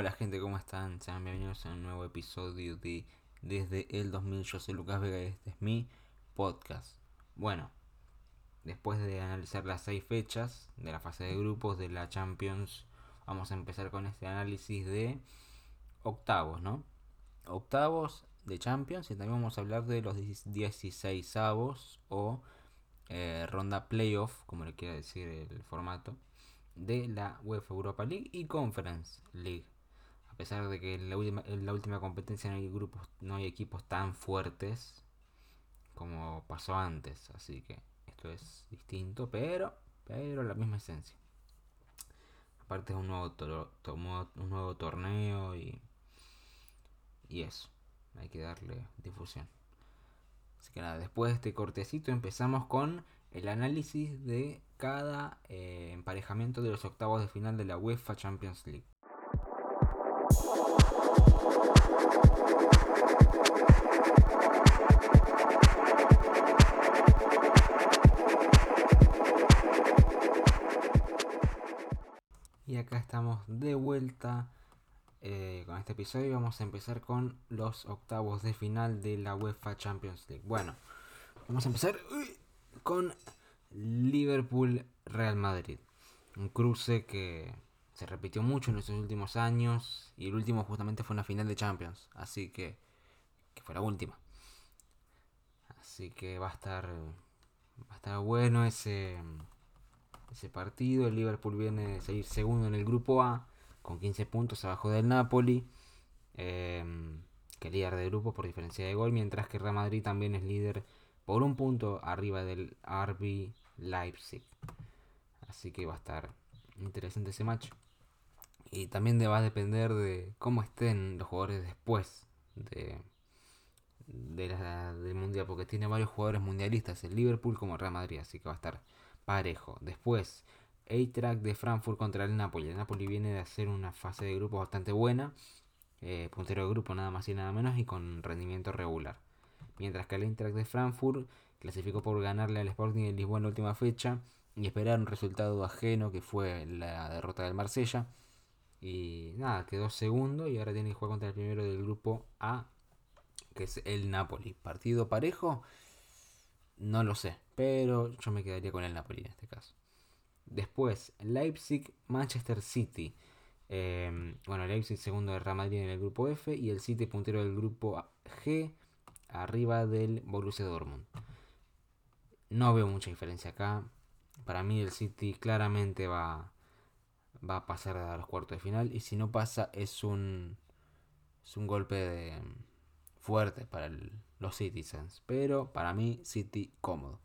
Hola gente, ¿cómo están? Sean bienvenidos a un nuevo episodio de Desde el 2000. Yo soy Lucas Vega y este es mi podcast. Bueno, después de analizar las seis fechas de la fase de grupos de la Champions, vamos a empezar con este análisis de octavos, ¿no? Octavos de Champions y también vamos a hablar de los 16 avos o eh, ronda playoff, como le quiera decir el formato de la UEFA Europa League y Conference League. A pesar de que en la última, competencia no hay grupos, no hay equipos tan fuertes como pasó antes, así que esto es distinto, pero pero la misma esencia. Aparte es un nuevo, un nuevo torneo y y eso, hay que darle difusión. Así que nada, después de este cortecito empezamos con el análisis de cada eh, emparejamiento de los octavos de final de la UEFA Champions League. Y acá estamos de vuelta eh, con este episodio. Vamos a empezar con los octavos de final de la UEFA Champions League. Bueno, vamos a empezar con Liverpool Real Madrid. Un cruce que se repitió mucho en estos últimos años y el último justamente fue una final de Champions, así que que fue la última. Así que va a estar va a estar bueno ese ese partido. El Liverpool viene de seguir segundo en el grupo A con 15 puntos abajo del Napoli. Eh, que líder de grupo por diferencia de gol, mientras que Real Madrid también es líder por un punto arriba del RB Leipzig. Así que va a estar interesante ese match. Y también va a depender de cómo estén los jugadores después de, del Mundial. Porque tiene varios jugadores mundialistas, el Liverpool como el Real Madrid. Así que va a estar parejo. Después, A-Track de Frankfurt contra el Napoli. El Napoli viene de hacer una fase de grupo bastante buena. Eh, puntero de grupo nada más y nada menos y con rendimiento regular mientras que el Eintracht de Frankfurt clasificó por ganarle al Sporting de Lisboa en la última fecha y esperar un resultado ajeno que fue la derrota del Marsella. Y nada, quedó segundo y ahora tiene que jugar contra el primero del grupo A, que es el Napoli. ¿Partido parejo? No lo sé, pero yo me quedaría con el Napoli en este caso. Después, Leipzig, Manchester City. Eh, bueno, Leipzig segundo de Real Madrid en el grupo F y el City puntero del grupo G arriba del Borussia Dortmund. No veo mucha diferencia acá. Para mí el City claramente va, va a pasar a los cuartos de final. Y si no pasa es un, es un golpe fuerte para los Citizens. Pero para mí City cómodo.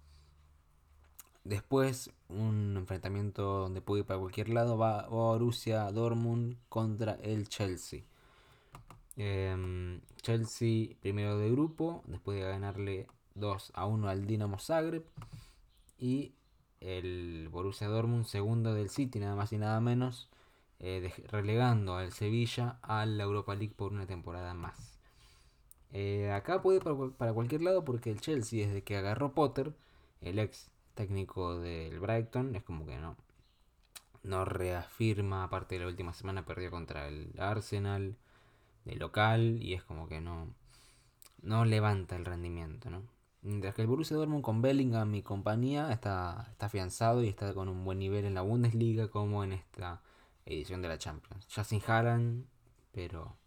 Después un enfrentamiento donde puede ir para cualquier lado. Va Borussia Dortmund contra el Chelsea. Em, Chelsea primero de grupo, después de ganarle 2 a 1 al Dinamo Zagreb. Y el Borussia Dortmund segundo del City, nada más y nada menos, eh, relegando al Sevilla a la Europa League por una temporada más. Eh, acá puede ir para, cualquier lado porque el Chelsea, desde que agarró Potter, el ex técnico del Brighton, es como que no, no reafirma, aparte de la última semana perdió contra el Arsenal de local y es como que no, no levanta el rendimiento, ¿no? Mientras que el Borussia Dortmund con Bellingham y compañía está, está afianzado y está con un buen nivel en la Bundesliga como en esta edición de la Champions. Ya sin Haaland, pero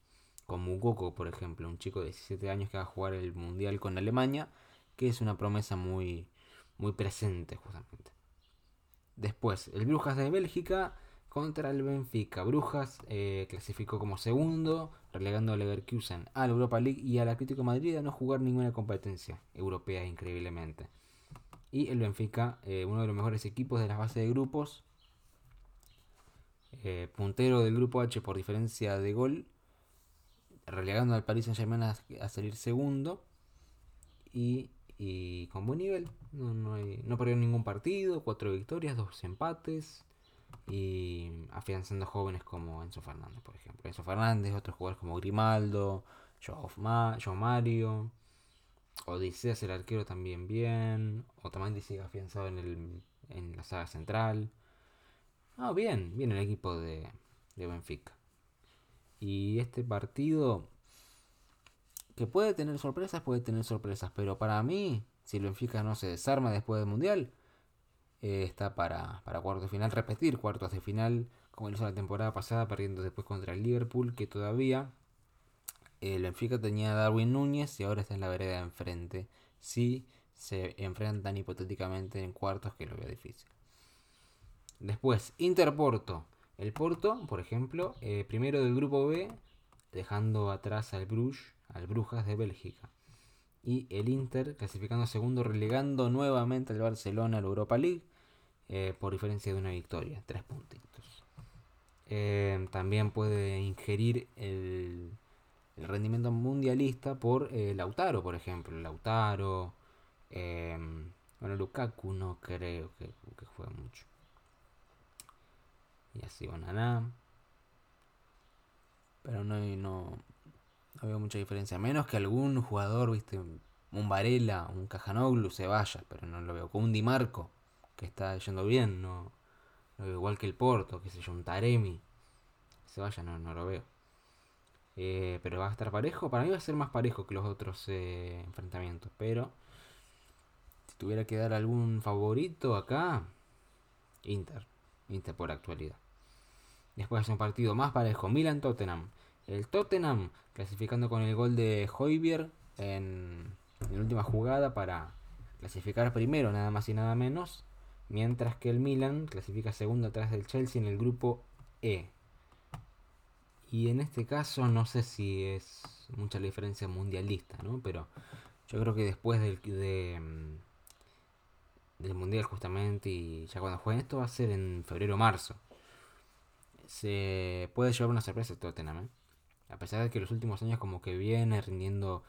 con Mukoko, por ejemplo, un chico de 17 años que va a jugar el Mundial con Alemania, que es una promesa muy, muy presente justamente. Después, el Brujas de Bélgica contra el Benfica. Brujas eh, clasificó como segundo, relegando al Leverkusen a la Europa League y al Atlético de Madrid a no jugar ninguna competencia europea increíblemente. Y el Benfica, eh, uno de los mejores equipos de la fase de grupos, eh, puntero del grupo H por diferencia de gol, relegando al Paris Saint Germain a, salir segundo y, con buen nivel. No, no, no perdió ningún partido, cuatro victorias, dos empates y afianzando jóvenes como Enzo Fernández, por ejemplo. Enzo Fernández, otros jugadores como Grimaldo, Joao, Mario, Odiseas, el arquero también bien, Otamendi sigue afianzado en, el, en la saga central. Ah, bien, bien el equipo de, de Benfica. Y este partido, que puede tener sorpresas, puede tener sorpresas, pero para mí, si el Benfica no se desarma después del Mundial, eh, está para, para cuartos de final, repetir cuartos de final, como lo hizo la temporada pasada, perdiendo después contra el Liverpool, que todavía el Benfica tenía a Darwin Núñez y ahora está en la vereda de enfrente. Si se enfrentan hipotéticamente en cuartos, que lo veo difícil. Después, Interporto. El Porto, por ejemplo, eh, primero del grupo B, dejando atrás al Bruges, al Brujas de Bélgica. Y el Inter clasificando segundo, relegando nuevamente al Barcelona a la Europa League eh, por diferencia de una victoria, tres puntitos. Eh, también puede ingerir el, rendimiento mundialista por Lautaro, por ejemplo. Lautaro, bueno, Lukaku no creo que, que juegue mucho. Y así Onaná. Pero no, no, no veo mucha diferencia. Menos que algún jugador, viste, un Varela, un Cajanoglu se vaya. Pero no lo veo. Con un Di Marco, que está yendo bien. No, lo veo igual que el Porto, que se yo, un Taremi. Se vaya, no, no lo veo. Eh, pero va a estar parejo. Para mí va a ser más parejo que los otros eh, enfrentamientos. Pero si tuviera que dar algún favorito acá, Inter. Inter por actualidad. Después hace un partido más parejo, Milan-Tottenham. El Tottenham clasificando con el gol de Hoybier en, la última jugada para clasificar primero, nada más y nada menos. Mientras que el Milan clasifica segundo atrás del Chelsea en el grupo E. Y en este caso no sé si es mucha la diferencia mundialista, ¿no? Pero yo creo que después del, de, del Mundial justamente y ya cuando jueguen esto va a ser en febrero o marzo. Se puede llevar una sorpresa Tottenham, ¿eh? A pesar de que los últimos años como que viene rindiendo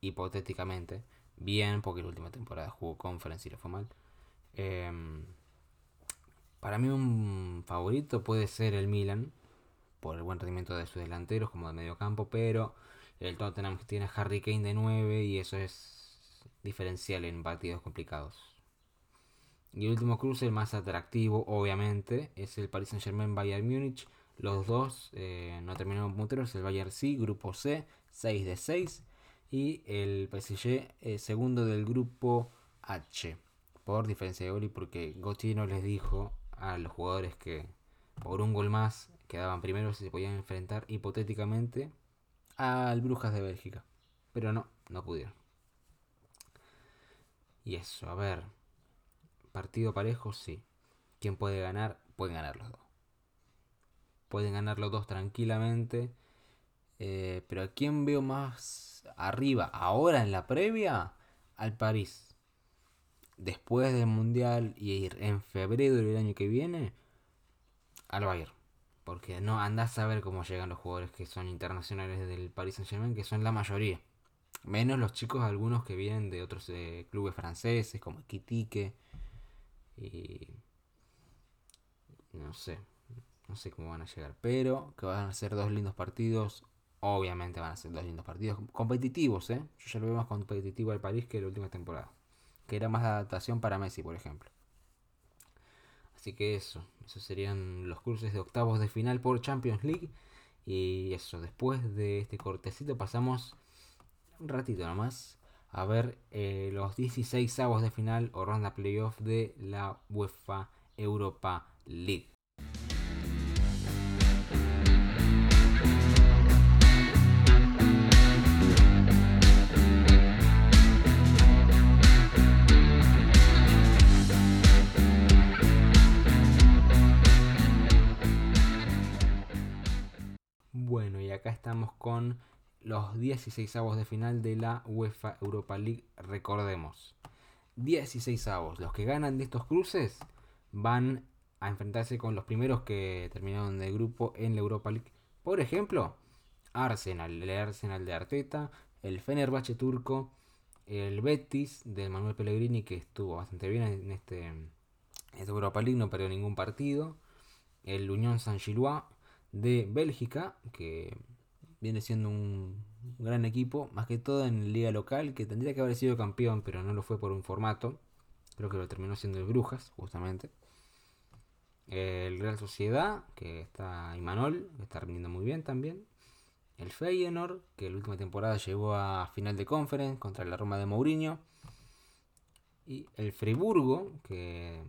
hipotéticamente bien, porque la última temporada jugó Conference y le fue mal. Em, para mí un favorito puede ser el Milan, por el buen rendimiento de sus delanteros como de medio campo, pero el Tottenham tiene Harry Kane de 9 y eso es diferencial en partidos complicados. Y el último cruce, el más atractivo, obviamente, es el Paris Saint Germain Bayern Múnich. Los dos eh, no terminaron punteros, el Bayern sí, grupo C, 6 de 6. Y el PSG, eh, segundo del grupo H, por diferencia de gol y porque Gauthier no les dijo a los jugadores que por un gol más quedaban primeros y se podían enfrentar hipotéticamente al Brujas de Bélgica. Pero no, no pudieron. Y eso, a ver. Partido parejo, sí. ¿Quién puede ganar? Pueden ganar los dos. Pueden ganar los dos tranquilamente. Eh, pero ¿a quién veo más arriba? Ahora en la previa, al París. Después del Mundial y ir en febrero del año que viene, al Bayern. Porque no andás a ver cómo llegan los jugadores que son internacionales del Paris Saint Germain, que son la mayoría. Menos los chicos, algunos que vienen de otros eh, clubes franceses, como Quitique y no sé, no sé cómo van a llegar, pero que van a ser dos lindos partidos. Obviamente van a ser dos lindos partidos competitivos, ¿eh? Yo ya lo veo más competitivo al París que la última temporada. Que era más adaptación para Messi, por ejemplo. Así que eso, esos serían los cruces de octavos de final por Champions League. Y eso, después de este cortecito pasamos un ratito nomás a ver eh, los 16 avos de final o ronda playoff de la UEFA Europa League. Acá estamos con los 16 avos de final de la UEFA Europa League, recordemos. 16 avos. Los que ganan de estos cruces van a enfrentarse con los primeros que terminaron de grupo en la Europa League. Por ejemplo, Arsenal, el Arsenal de Arteta, el Fenerbahce turco, el Betis de Manuel Pellegrini que estuvo bastante bien en este en Europa League, no perdió ningún partido. El Unión Saint-Gillois de Bélgica, que viene siendo un gran equipo, más que todo en liga local, que tendría que haber sido campeón, pero no lo fue por un formato. Creo que lo terminó siendo el Brujas, justamente. El Real Sociedad, que está Imanol, que está rindiendo muy bien también. el Feyenoord, que la última temporada llegó a final de conference contra la Roma de Mourinho. Y el Friburgo, que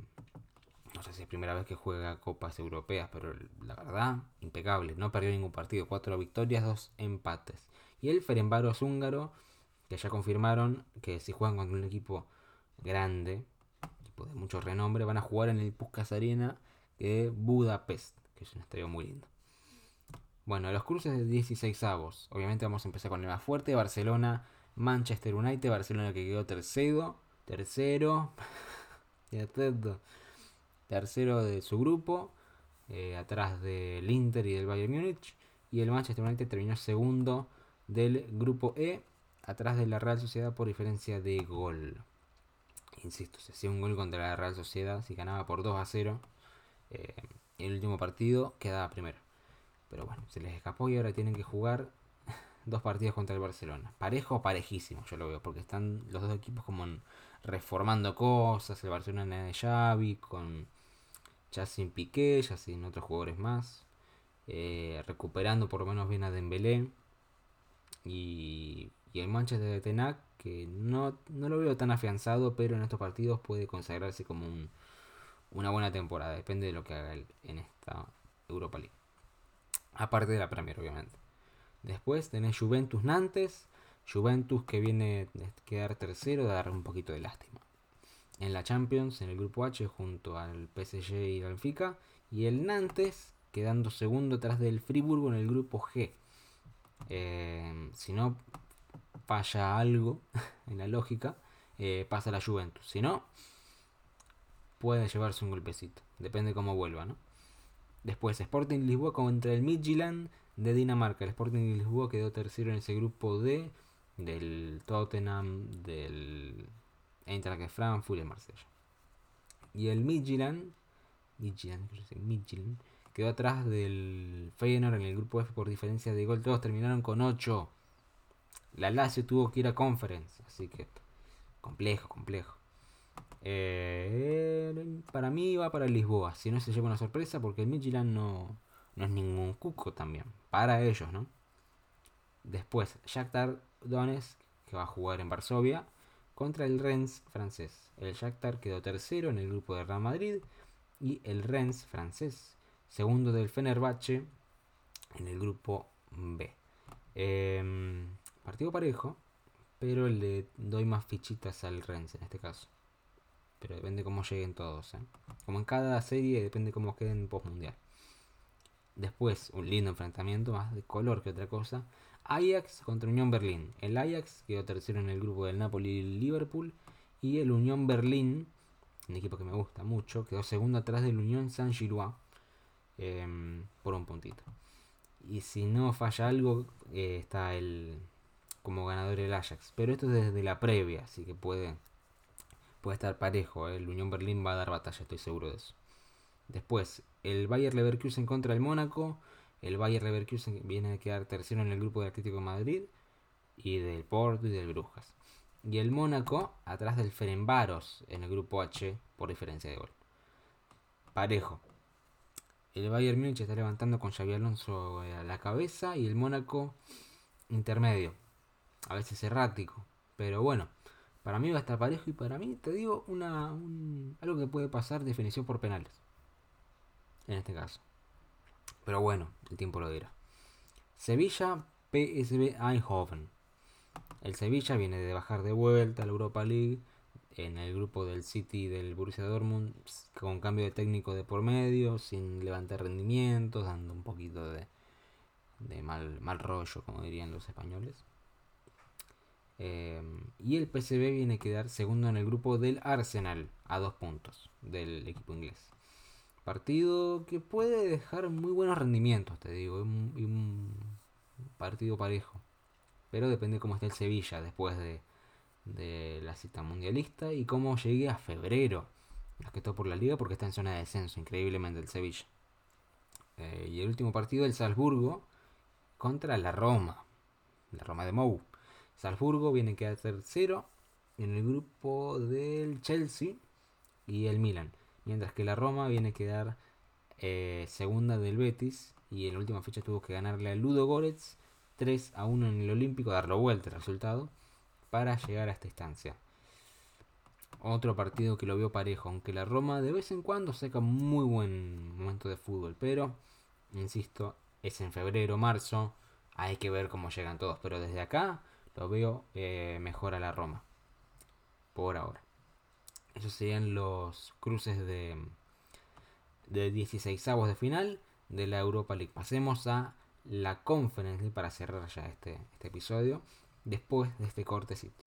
no sé si es primera vez que juega copas europeas, pero la verdad, impecable. No perdió ningún partido. Cuatro victorias, dos empates. Y el Ferenbaros húngaro, que ya confirmaron que si juegan contra un equipo grande, equipo de mucho renombre, van a jugar en el Puskas Arena de Budapest, que es un estadio muy lindo. Bueno, los cruces de 16 avos. Obviamente vamos a empezar con el más fuerte, Barcelona, Manchester United, Barcelona que quedó tercero, tercero, tercero de su grupo, eh, atrás del Inter y del Bayern Múnich, y el Manchester United terminó segundo del grupo E, atrás de la Real Sociedad por diferencia de gol. Insisto, se hacía un gol contra la Real Sociedad, si ganaba por 2 a 0, eh, el último partido quedaba primero. Pero bueno, se les escapó y ahora tienen que jugar dos partidos contra el Barcelona. Parejo o parejísimo, yo lo veo, porque están los dos equipos como reformando cosas. El Barcelona de Xavi con ya sin Piqué, ya sin otros jugadores más. Eh, recuperando por lo menos bien a Dembélé. Y, y el Manchester de Tenac, que no, no lo veo tan afianzado, pero en estos partidos puede consagrarse como un, una buena temporada. Depende de lo que haga él en esta Europa League. Aparte de la Premier, obviamente. Después tenés Juventus Nantes. Juventus que viene a quedar tercero, dar un poquito de lástima. En la Champions, en el grupo H, junto al PSG y el Benfica. Y el Nantes quedando segundo tras del Friburgo en el grupo G. Eh, si no falla algo en la lógica, eh, pasa la Juventus. Si no, puede llevarse un golpecito. Depende cómo vuelva, ¿no? Después, Sporting Lisboa contra el Midtjylland de Dinamarca. El Sporting Lisboa quedó tercero en ese grupo D del Tottenham, del Eintracht de Frankfurt y el Marsella. Y el Midtjylland, Midtjylland, quedó atrás del Feyenoord en el grupo F por diferencia de gol. Todos terminaron con 8. La Lazio tuvo que ir a Conference, así que complejo, complejo. Eh, para mí va para Lisboa. Si no se lleva una sorpresa, porque el Midtjylland no, no es ningún cuco también. Para ellos, ¿no? Después, Shakhtar Donetsk, que va a jugar en Varsovia, contra el Rennes francés. El Shakhtar quedó tercero en el grupo de Real Madrid y el Rennes francés, segundo del Fenerbahce en el grupo B. Em, partido parejo, pero le doy más fichitas al Rennes en este caso. Pero depende cómo lleguen todos. ¿eh? Como en cada serie, depende cómo queden post mundial. Después, un lindo enfrentamiento, más de color que otra cosa. Ajax contra Unión Berlín. El Ajax quedó tercero en el grupo del Napoli y Liverpool. Y el Unión Berlín, un equipo que me gusta mucho, quedó segundo atrás del Unión Saint Gillois em, por un puntito. Y si no falla algo, eh, está el como ganador el Ajax. Pero esto es desde la previa, así que puede puede estar parejo. ¿eh? El Unión Berlín va a dar batalla, estoy seguro de eso. Después, el Bayer Leverkusen contra el Mónaco. El Bayer Leverkusen viene a quedar tercero en el grupo del Atlético Madrid y del Porto y del Brujas. Y el Mónaco atrás del Ferenbaros en el grupo H por diferencia de gol. Parejo. El Bayern Múnich está levantando con Xavi Alonso a la cabeza y el Mónaco intermedio. A veces errático. Pero bueno, para mí va a estar parejo y para mí, te digo, una, algo que puede pasar definición por penales. En este caso. Pero bueno, el tiempo lo dirá. Sevilla, PSV Eindhoven. El Sevilla viene de bajar de vuelta a la Europa League en el grupo del City del Borussia Dortmund con cambio de técnico de por medio, sin levantar rendimientos, dando un poquito de, de mal, mal rollo, como dirían los españoles. Em, y el PSV viene a quedar segundo en el grupo del Arsenal a dos puntos del equipo inglés. Partido que puede dejar muy buenos rendimientos, te digo. Un, un partido parejo. Pero depende cómo esté el Sevilla después de, de la cita mundialista y cómo llegue a febrero. Más que todo por la liga porque está en zona de descenso, increíblemente el Sevilla. Eh, y el último partido, el Salzburgo contra la Roma. La Roma de Mou. Salzburgo viene a quedar tercero en el grupo del Chelsea y el Milan. Mientras que la Roma viene a quedar eh, segunda del Betis y en la última fecha tuvo que ganarle al Ludo Goretz 3 a 1 en el Olímpico, darlo vuelta el resultado, para llegar a esta instancia. Otro partido que lo vio parejo, aunque la Roma de vez en cuando saca muy buen momento de fútbol, pero, insisto, es en febrero, marzo, hay que ver cómo llegan todos, pero desde acá lo veo eh, mejor a la Roma, por ahora. Esos serían los cruces de, de 16 avos de final de la Europa League. Pasemos a la Conference League para cerrar ya este, este episodio después de este cortecito.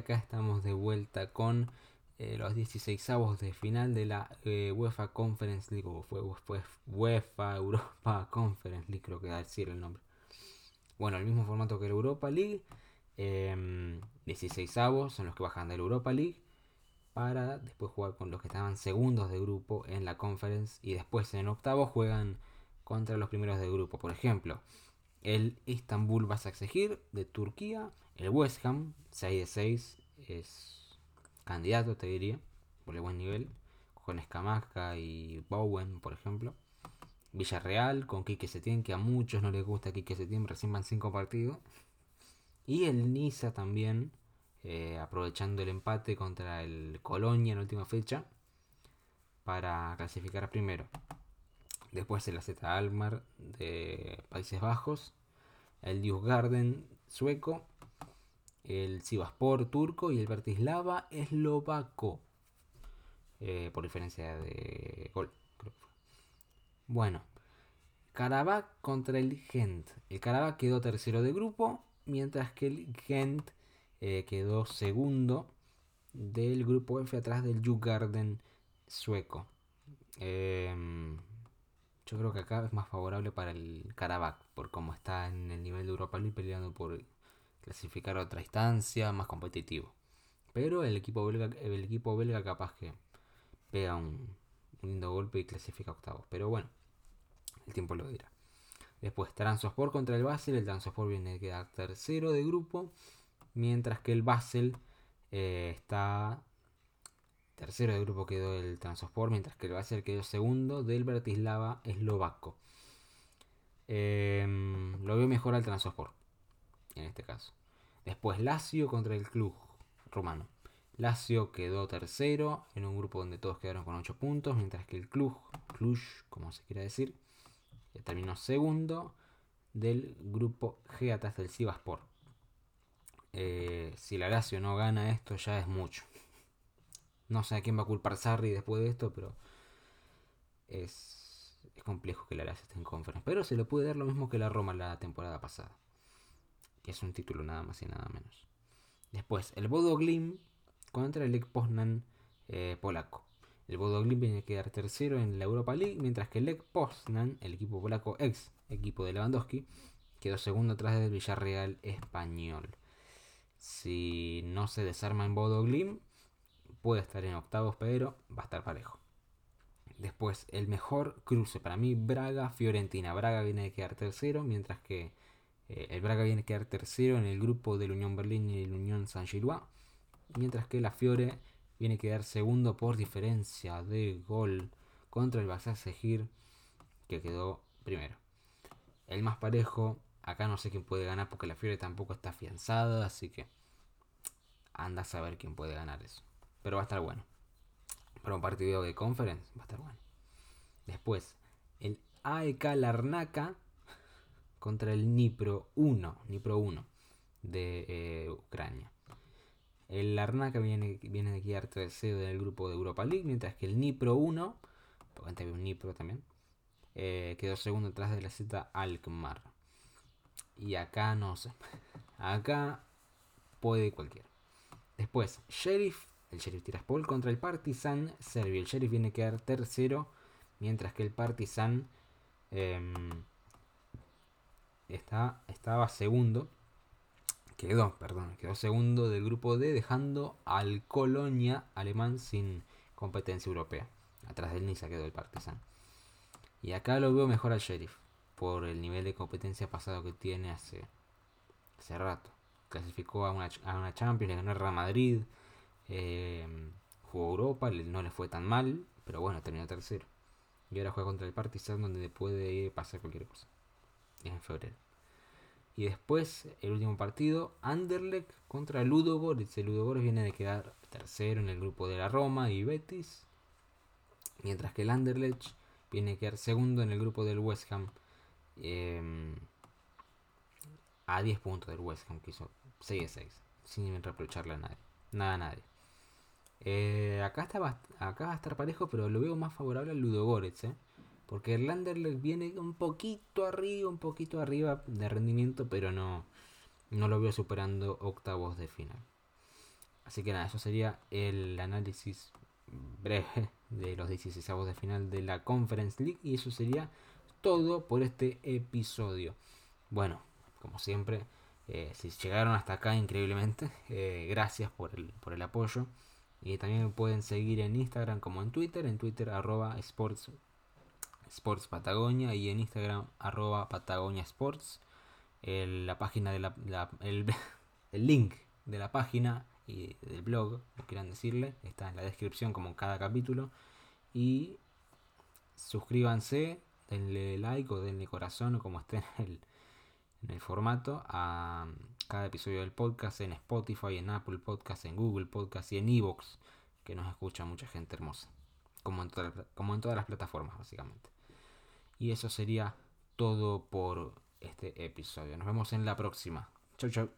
Acá estamos de vuelta con eh, los 16 avos de final de la eh, UEFA Conference League, o fue, UEFA Europa Conference League, creo que da decir el nombre. Bueno, el mismo formato que la Europa League. 16 em, avos son los que bajan de la Europa League para después jugar con los que estaban segundos de grupo en la Conference y después en octavos juegan contra los primeros de grupo. Por ejemplo, el Istanbul Basaksehir de Turquía, el West Ham 6 de 6 es candidato, te diría, por el buen nivel, con Escamasca y Bowen, por ejemplo. Villarreal con Quique Setién, que a muchos no les gusta Quique Setién, recién van 5 partidos. Y el Niza también, eh, aprovechando el empate contra el Colonia en la última fecha, para clasificar primero. Después el AZ Almar de Países Bajos, el Dius Garden sueco el Sivaspor turco y el Bratislava eslovaco. Eh, por diferencia de gol, Bueno, Karabakh contra el Gent. El Karabakh quedó tercero de grupo, mientras que el Gent eh, quedó segundo del grupo F atrás del Jugarden sueco. Em, yo creo que acá es más favorable para el Karabakh, por cómo está en el nivel de Europa League peleando por clasificar a otra instancia, más competitivo. Pero el equipo belga, el equipo belga capaz que pega un, lindo golpe y clasifica octavos. Pero bueno, el tiempo lo dirá. Después, Transosport contra el Basel. El Transosport viene a quedar tercero de grupo. Mientras que el Basel eh, está tercero de grupo quedó el Transosport. Mientras que el Basel quedó segundo del Bratislava eslovaco. Em, lo veo mejor al Transosport en este caso. Después Lazio contra el club romano. Lazio quedó tercero en un grupo donde todos quedaron con 8 puntos, mientras que el club, Cluj, como se quiera decir, terminó segundo del grupo G atrás del Sivaspor. Eh, si la Lazio no gana esto ya es mucho. No sé a quién va a culpar Sarri después de esto, pero es, es complejo que la Lazio esté en conferencia. Pero se le puede dar lo mismo que la Roma la temporada pasada que es un título nada más y nada menos. Después, el Bodo Glim contra el Lech Poznan eh, polaco. El Bodo Glim viene a quedar tercero en la Europa League, mientras que el Lech Poznan, el equipo polaco ex equipo de Lewandowski, quedó segundo atrás del Villarreal español. Si no se desarma en Bodo Glim, puede estar en octavos, pero va a estar parejo. Después, el mejor cruce para mí, Braga-Fiorentina. Braga viene a quedar tercero, mientras que eh, el Braga viene a quedar tercero en el grupo del Unión Berlín y el Unión San Gilois, mientras que la Fiore viene a quedar segundo por diferencia de gol contra el Basar Segir, que quedó primero. El más parejo, acá no sé quién puede ganar porque la Fiore tampoco está afianzada, así que anda a saber quién puede ganar eso. Pero va a estar bueno. Para un partido de conference va a estar bueno. Después, el AEK Larnaca contra el Nipro 1, Nipro 1 de eh, Ucrania. El Larnaca viene, viene de quedar tercero del grupo de Europa League, mientras que el Nipro 1, porque antes había un Nipro también, eh, quedó segundo detrás de la Z Alkmaar. Y acá no sé. Acá puede cualquiera. Después, Sheriff, el Sheriff Tiraspol contra el Partizan Serbia. El Sheriff viene a quedar tercero, mientras que el Partizan em, estaba segundo. Quedó, perdón, quedó segundo del grupo D, dejando al Colonia alemán sin competencia europea. Atrás del Niza quedó el Partizan. Y acá lo veo mejor al Sheriff, por el nivel de competencia pasado que tiene hace, hace rato. Clasificó a una, a una Champions, le ganó el Real Madrid, eh, jugó Europa, no le fue tan mal, pero bueno, terminó tercero. Y ahora juega contra el Partizan donde puede pasar cualquier cosa. En febrero. Y después, el último partido, Anderlecht contra Ludogorets. El Ludogorets viene de quedar tercero en el grupo de la Roma y Betis. Mientras que el Anderlecht viene a quedar segundo en el grupo del West Ham. Em, a 10 puntos del West Ham, que hizo 6 a 6. Sin reprocharle a nadie. Nada a nadie. Eh, acá, está, acá va a estar parejo, pero lo veo más favorable al Ludogorets. ¿eh? Porque el Anderlecht viene un poquito arriba, un poquito arriba de rendimiento, pero no, no lo veo superando octavos de final. Así que nada, eso sería el análisis breve de los 16 de final de la Conference League. Y eso sería todo por este episodio. Bueno, como siempre, eh, si llegaron hasta acá increíblemente, eh, gracias por el, por el apoyo. Y también me pueden seguir en Instagram como en Twitter, en Twitter arroba sports, sports Patagonia y en Instagram arroba Patagonia Sports. El, la página de la, el, el, link de la página y del blog, lo quieran decirle, está en la descripción como en cada capítulo. Y suscríbanse, denle like o denle corazón o como esté en el, en el formato a cada episodio del podcast en Spotify, en Apple Podcast, en Google Podcast y en Evox, que nos escucha mucha gente hermosa, como en, como en todas las plataformas básicamente. Y eso sería todo por este episodio. Nos vemos en la próxima. Chau, chau.